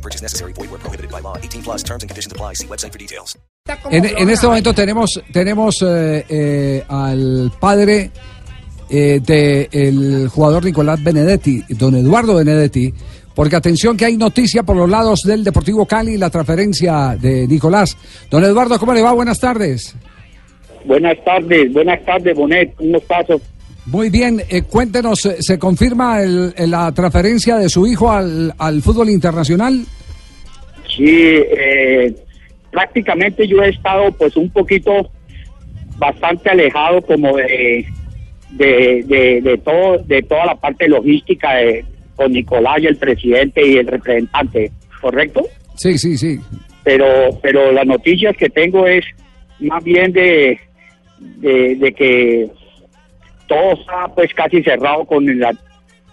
No purchase necessary. Void where prohibited by law. 18 plus terms and conditions apply. See website for details. En, en este momento tenemos, tenemos eh, eh, al padre eh, del jugador Nicolás Benedetti, don Eduardo Benedetti, porque atención que hay noticia por los lados del Deportivo Cali, la transferencia de Nicolás. Don Eduardo, ¿cómo le va? Buenas tardes. Buenas tardes, buenas tardes, Bonet, ¿cómo estás? Muy bien, eh, cuéntenos, eh, ¿se confirma el- el- la transferencia de su hijo al, al fútbol internacional? Sí, eh, prácticamente yo he estado pues un poquito bastante alejado como de, de, de, de todo, de toda la parte logística de, con Nicolás y el presidente y el representante, ¿correcto? Sí, sí, sí. pero pero las noticias que tengo es más bien de, de, de que todo está pues casi cerrado con el,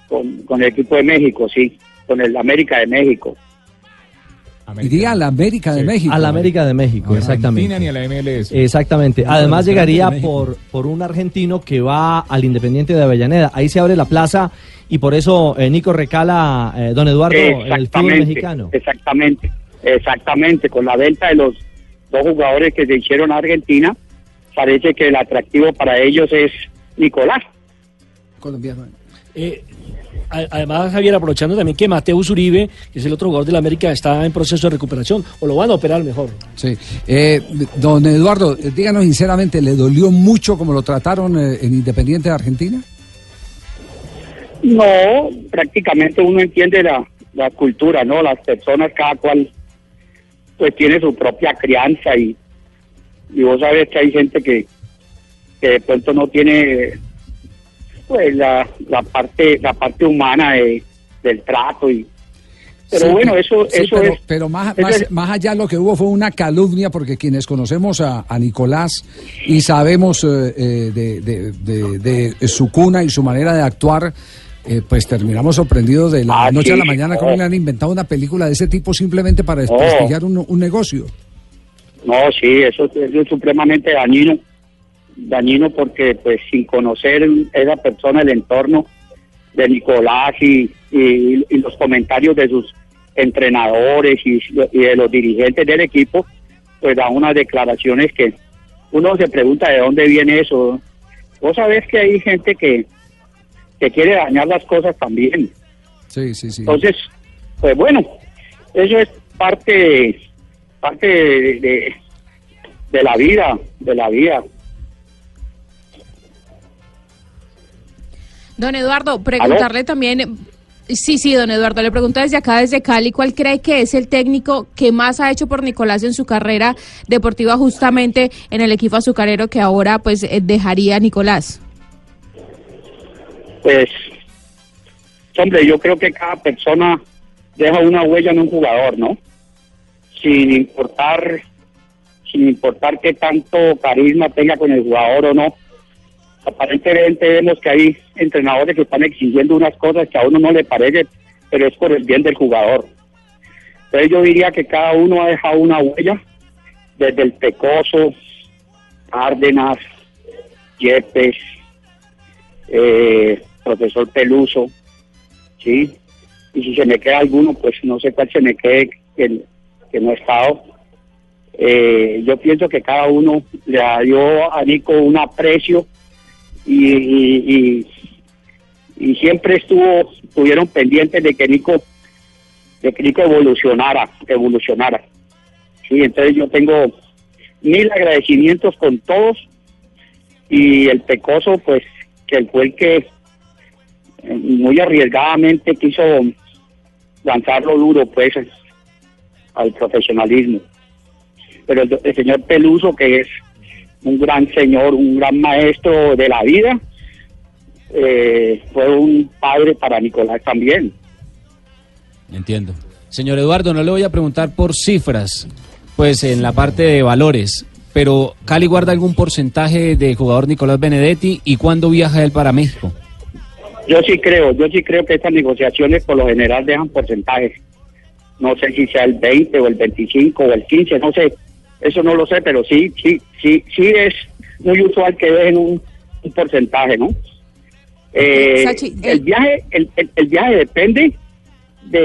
con, con el equipo de México, sí, con el América de México. Iría a la América de México. A la América de México, exactamente. ni a la MLS. Exactamente. Además llegaría por, por un argentino que va al Independiente de Avellaneda. Ahí se abre la plaza y por eso eh, Nico recala, eh, don Eduardo, el fútbol mexicano. Exactamente, exactamente. Con la venta de los dos jugadores que se hicieron a Argentina, parece que el atractivo para ellos es Nicolás. Colombiano. Eh, además, Javier, aprovechando también que Mateus Uribe, que es el otro jugador de la América, está en proceso de recuperación, o lo van a operar mejor. Sí. Eh, don Eduardo, eh, díganos sinceramente, ¿le dolió mucho como lo trataron eh, en Independiente de Argentina? No, prácticamente uno entiende la, la cultura, ¿no? Las personas, cada cual, pues tiene su propia crianza y, y vos sabes que hay gente que, que de pronto no tiene, pues, la, la parte la parte humana de- del trato y pero Sí, bueno eso sí, eso pero, es pero más, más, es- más allá lo que hubo fue una calumnia porque quienes conocemos a, a Nicolás y sabemos eh, eh, de, de- de- de su cuna y su manera de actuar, eh, pues terminamos sorprendidos de la Ah, noche a la mañana cómo no. le han inventado una película de ese tipo simplemente para desprestigiar un, un negocio. No, sí, eso, eso es supremamente dañino, dañino porque pues sin conocer esa persona, el entorno de Nicolás y, y- y los comentarios de sus entrenadores y, y de los dirigentes del equipo, pues da unas declaraciones que uno se pregunta de dónde viene eso. Vos sabés que hay gente que, que quiere dañar las cosas también. Sí, sí, sí. Entonces, pues bueno, eso es parte, parte de, de, de la vida, de la vida. Don Eduardo, preguntarle también, sí, sí, don Eduardo, le pregunto desde acá, desde Cali, ¿cuál cree que es el técnico que más ha hecho por Nicolás en su carrera deportiva justamente en el equipo azucarero que ahora pues eh, dejaría Nicolás? Pues, hombre, yo creo que cada persona deja una huella en un jugador, ¿no? Sin importar, sin importar qué tanto carisma tenga con el jugador o no. Aparentemente vemos que hay entrenadores que están exigiendo unas cosas que a uno no le parece, pero es por el bien del jugador. Entonces yo diría que cada uno ha dejado una huella, desde el Pecoso, Cárdenas, Yepes, eh, profesor Peluso, ¿sí? Y si se me queda alguno, pues no sé cuál se me quede que, no ha estado. Eh, yo pienso que cada uno le dio a Nico un aprecio y, y, siempre estuvo, estuvieron pendientes de que Nico, de que Nico evolucionara, evolucionara. Sí, entonces yo tengo mil agradecimientos con todos y el Pecoso, pues, que fue el que eh, muy arriesgadamente quiso lanzarlo duro, pues, al profesionalismo. Pero el señor Peluso, que es un gran señor, un gran maestro de la vida, eh, fue un padre para Nicolás también. Entiendo. Señor Eduardo, no le voy a preguntar por cifras, pues en la parte de valores. Pero Cali guarda algún porcentaje de jugador Nicolás Benedetti y cuándo viaja él para México. Yo sí creo, yo sí creo que estas negociaciones por lo general dejan porcentajes. No sé si sea el 20 o el 25 o el 15, no sé. Eso no lo sé, pero sí, sí, sí, sí es muy usual que dejen un, un porcentaje, ¿no? Eh, Sachi, el el- viaje, el, el- el viaje depende de,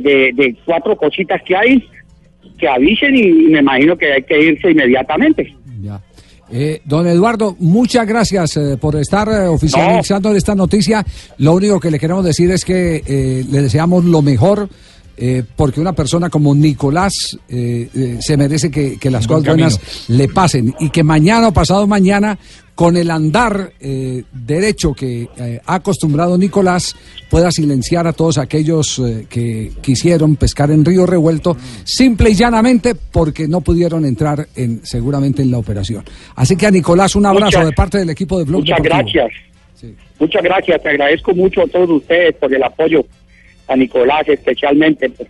de, de cuatro cositas que hay que avisen y, me imagino que hay que irse inmediatamente. Ya. Eh, don Eduardo, muchas gracias eh, por estar eh, oficializando esta noticia. Lo único que le queremos decir es que eh, le deseamos lo mejor. Eh, porque una persona como Nicolás eh, eh, se merece que, que las Buen cosas buenas le pasen y que mañana o pasado mañana, con el andar eh, derecho que eh, ha acostumbrado Nicolás, pueda silenciar a todos aquellos eh, que quisieron pescar en Río Revuelto, simple y llanamente porque no pudieron entrar en seguramente en la operación. Así que a Nicolás un abrazo Muchas- de parte del equipo de Blog Muchas Deportivo. gracias. Muchas gracias. Te agradezco mucho a todos ustedes por el apoyo, a Nicolás especialmente. pues.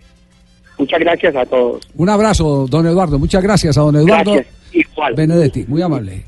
Muchas gracias a todos. Un abrazo, don Eduardo. Muchas gracias a don Eduardo Gracias. Igual. Benedetti. Muy amable.